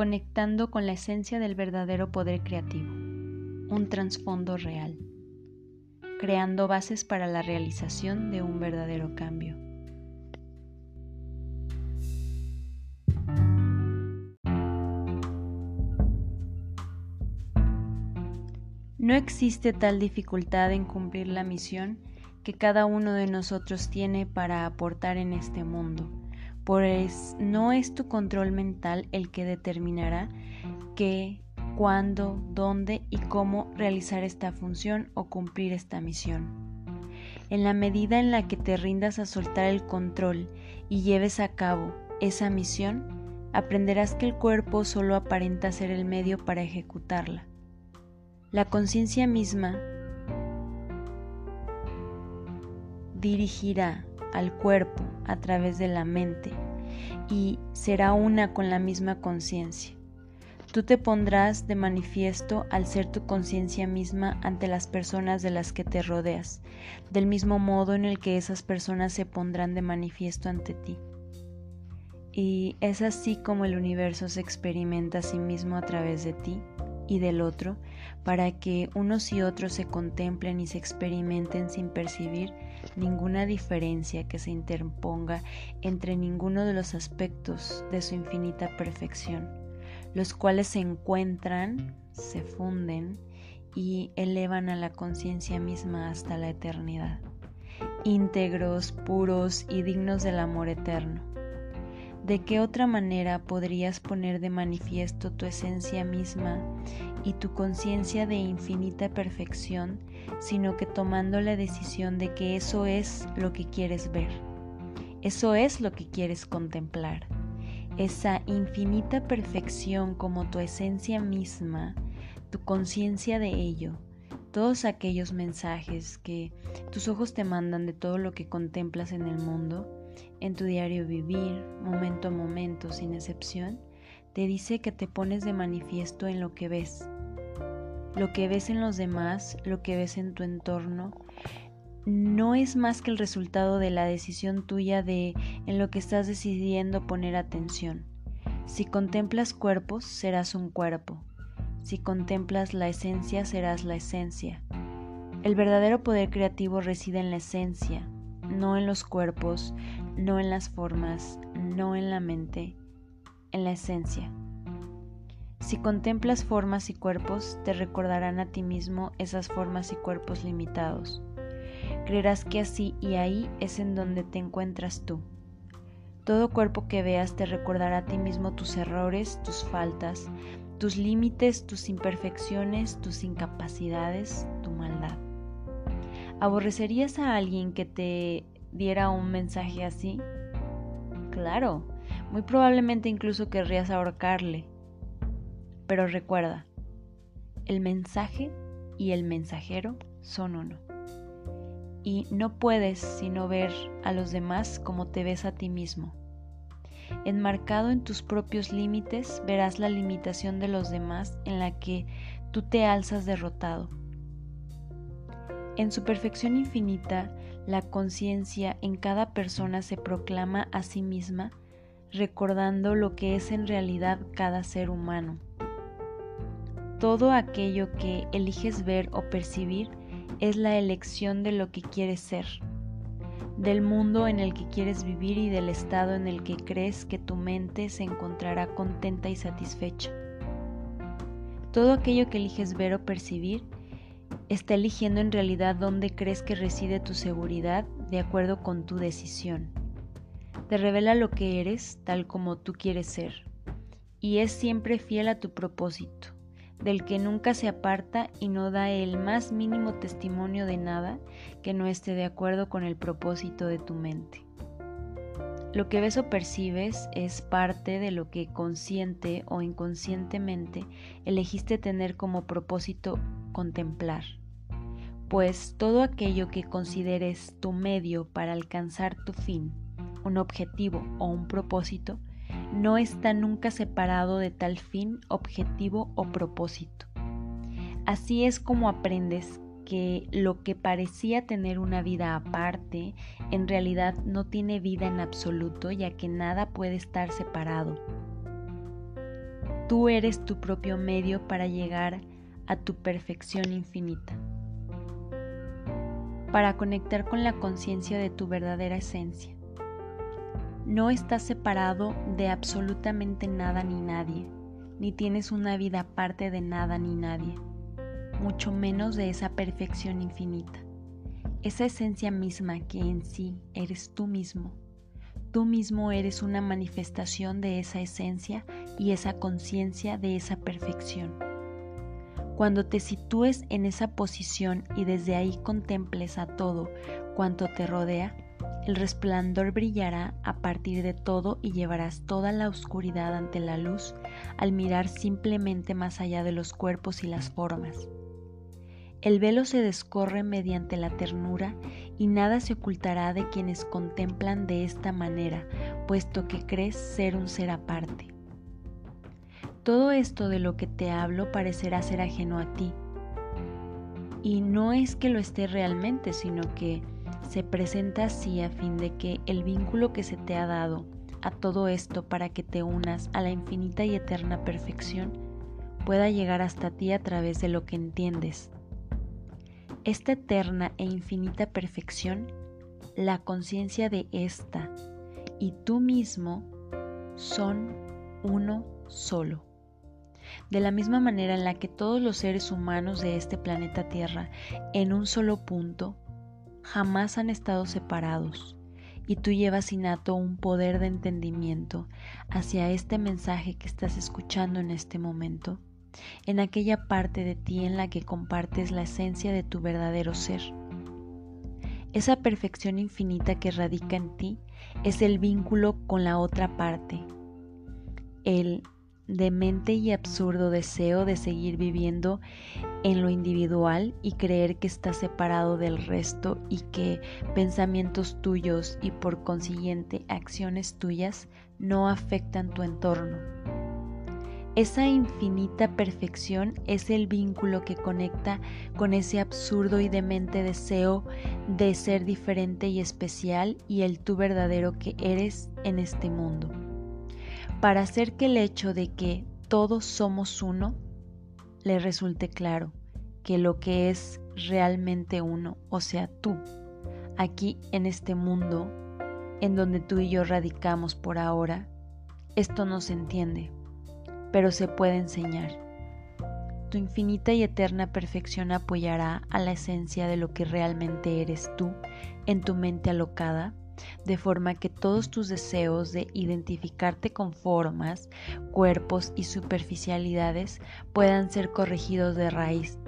conectando con la esencia del verdadero poder creativo, un trasfondo real, creando bases para la realización de un verdadero cambio. No existe tal dificultad en cumplir la misión que cada uno de nosotros tiene para aportar en este mundo, no es tu control mental el que determinará qué, cuándo, dónde y cómo realizar esta función o cumplir esta misión. En la medida en la que te rindas a soltar el control y lleves a cabo esa misión, aprenderás que el cuerpo solo aparenta ser el medio para ejecutarla la conciencia misma dirigirá al cuerpo a través de la mente y será una con la misma conciencia. Tú te pondrás de manifiesto al ser tu conciencia misma ante las personas de las que te rodeas, del mismo modo en el que esas personas se pondrán de manifiesto ante ti. Y es así como el universo se experimenta a sí mismo a través de ti y del otro, para que unos y otros se contemplen y se experimenten sin percibir ninguna diferencia que se interponga entre ninguno de los aspectos de su infinita perfección, los cuales se encuentran, se funden y elevan a la conciencia misma hasta la eternidad, íntegros, puros y dignos del amor eterno. ¿De qué otra manera podrías poner de manifiesto tu esencia misma y tu conciencia de infinita perfección, sino que tomando la decisión de que eso es lo que quieres ver? Eso es lo que quieres contemplar. Esa infinita perfección como tu esencia misma, tu conciencia de ello, todos aquellos mensajes que tus ojos te mandan de todo lo que contemplas en el mundo, en tu diario vivir, momento a momento, sin excepción, te dice que te pones de manifiesto en lo que ves. Lo que ves en los demás, lo que ves en tu entorno, no es más que el resultado de la decisión tuya de en lo que estás decidiendo poner atención. Si contemplas cuerpos, serás un cuerpo. Si contemplas la esencia, serás la esencia. El verdadero poder creativo reside en la esencia, no en los cuerpos, no en las formas, no en la mente, en la esencia. Si contemplas formas y cuerpos, te recordarán a ti mismo esas formas y cuerpos limitados. Creerás que así y ahí es en donde te encuentras tú. Todo cuerpo que veas te recordará a ti mismo tus errores, tus faltas, tus límites, tus imperfecciones, tus incapacidades, tu maldad. ¿Aborrecerías a alguien que te diera un mensaje así? Claro, muy probablemente incluso querrías ahorcarle. Pero recuerda, el mensaje y el mensajero son uno. Y no puedes sino ver a los demás como te ves a ti mismo. Enmarcado en tus propios límites, verás la limitación de los demás en la que tú te alzas derrotado en su perfección infinita, la conciencia en cada persona se proclama a sí misma, recordando lo que es en realidad cada ser humano. Todo aquello que eliges ver o percibir es la elección de lo que quieres ser, del mundo en el que quieres vivir y del estado en el que crees que tu mente se encontrará contenta y satisfecha. Todo aquello que eliges ver o percibir está eligiendo en realidad dónde crees que reside tu seguridad de acuerdo con tu decisión. Te revela lo que eres tal como tú quieres ser y es siempre fiel a tu propósito, del que nunca se aparta y no da el más mínimo testimonio de nada que no esté de acuerdo con el propósito de tu mente. Lo que ves o percibes es parte de lo que consciente o inconscientemente elegiste tener como propósito contemplar pues todo aquello que consideres tu medio para alcanzar tu fin, un objetivo o un propósito, no está nunca separado de tal fin, objetivo o propósito. Así es como aprendes que lo que parecía tener una vida aparte, en realidad no tiene vida en absoluto, ya que nada puede estar separado. tú eres tu propio medio para llegar a tu perfección infinita. Para conectar con la conciencia de tu verdadera esencia. No estás separado de absolutamente nada ni nadie, ni tienes una vida aparte de nada ni nadie, mucho menos de esa perfección infinita, esa esencia misma que en sí eres tú mismo. Tú mismo eres una manifestación de esa esencia y esa conciencia de esa perfección. Cuando te sitúes en esa posición y desde ahí contemples a todo cuanto te rodea, el resplandor brillará a partir de todo y llevarás toda la oscuridad ante la luz al mirar simplemente más allá de los cuerpos y las formas. El velo se descorre mediante la ternura y nada se ocultará de quienes contemplan de esta manera, puesto que crees ser un ser aparte. Todo esto de lo que te hablo parecerá ser ajeno a ti. Y no es que lo esté realmente, sino que se presenta así a fin de que el vínculo que se te ha dado a todo esto para que te unas a la infinita y eterna perfección pueda llegar hasta ti a través de lo que entiendes. Esta eterna e infinita perfección, la conciencia de esta y tú mismo son uno solo. De la misma manera en la que todos los seres humanos de este planeta Tierra en un solo punto jamás han estado separados y tú llevas innato un poder de entendimiento hacia este mensaje que estás escuchando en este momento, en aquella parte de ti en la que compartes la esencia de tu verdadero ser. Esa perfección infinita que radica en ti es el vínculo con la otra parte, el demente y absurdo deseo de seguir viviendo en lo individual y creer que estás separado del resto y que pensamientos tuyos y por consiguiente acciones tuyas no afectan tu entorno. Esa infinita perfección es el vínculo que conecta con ese absurdo y demente deseo de ser diferente y especial y el tú verdadero que eres en este mundo para hacer que el hecho de que todos somos uno le resulte claro que lo que es realmente uno, o sea, tú, aquí en este mundo en donde tú y yo radicamos por ahora, esto no se entiende, pero se puede enseñar. Tu infinita y eterna perfección apoyará a la esencia de lo que realmente eres tú en tu mente alocada de forma que todos tus deseos de identificarte con formas, cuerpos y superficialidades puedan ser corregidos de raíz.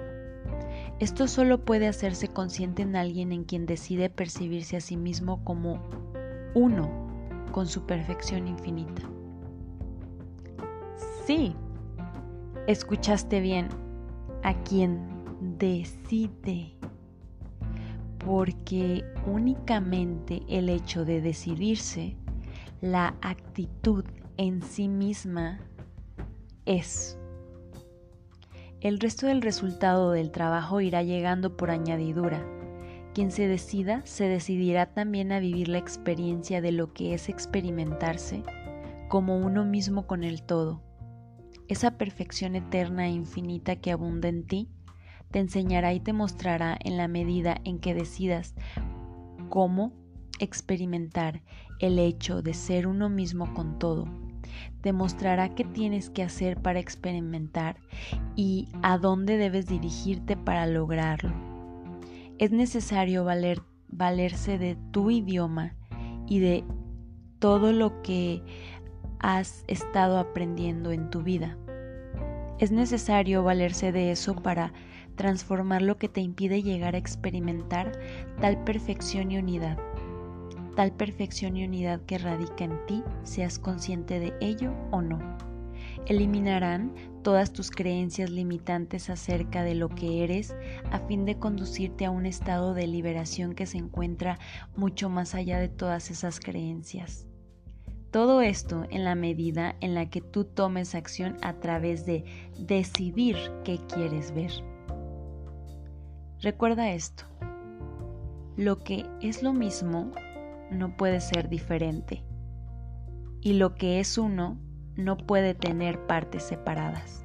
Esto solo puede hacerse consciente en alguien en quien decide percibirse a sí mismo como uno con su perfección infinita. Sí, escuchaste bien, a quien decide porque únicamente el hecho de decidirse, la actitud en sí misma es. El resto del resultado del trabajo irá llegando por añadidura. Quien se decida se decidirá también a vivir la experiencia de lo que es experimentarse como uno mismo con el todo. Esa perfección eterna e infinita que abunda en ti te enseñará y te mostrará en la medida en que decidas cómo experimentar el hecho de ser uno mismo con todo. Te mostrará qué tienes que hacer para experimentar y a dónde debes dirigirte para lograrlo. Es necesario valer, valerse de tu idioma y de todo lo que has estado aprendiendo en tu vida. Es necesario valerse de eso para transformar lo que te impide llegar a experimentar tal perfección y unidad, tal perfección y unidad que radica en ti, seas consciente de ello o no. Eliminarán todas tus creencias limitantes acerca de lo que eres a fin de conducirte a un estado de liberación que se encuentra mucho más allá de todas esas creencias. Todo esto en la medida en la que tú tomes acción a través de decidir qué quieres ver. Recuerda esto. Lo que es lo mismo no puede ser diferente. Y lo que es uno no puede tener partes separadas.